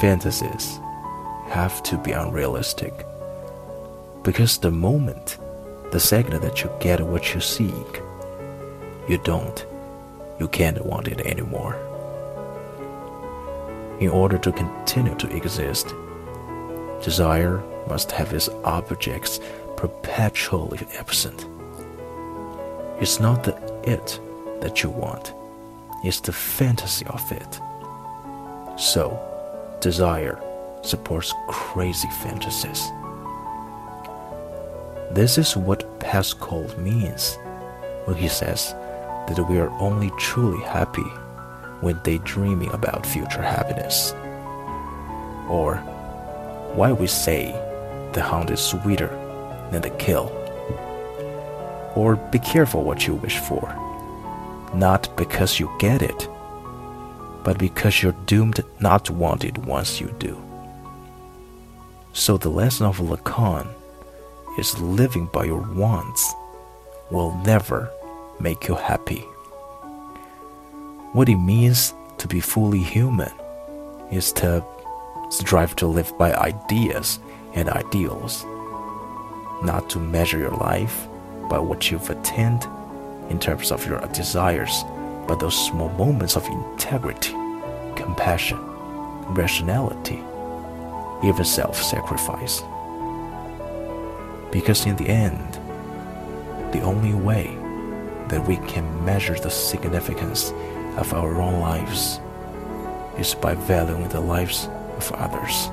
fantasies have to be unrealistic. Because the moment, the second that you get what you seek, you don't, you can't want it anymore. In order to continue to exist, desire must have its objects perpetually absent. It's not the it that you want, it's the fantasy of it. So, desire supports crazy fantasies. This is what Pascal means when he says that we are only truly happy when daydreaming about future happiness. Or why we say the hunt is sweeter than the kill. Or be careful what you wish for, not because you get it, but because you're doomed not to want it once you do. So the lesson of Lacan is living by your wants will never make you happy. What it means to be fully human is to strive to live by ideas and ideals, not to measure your life by what you've attained in terms of your desires, but those small moments of integrity, compassion, rationality, even self sacrifice. Because in the end, the only way that we can measure the significance of our own lives is by valuing the lives of others.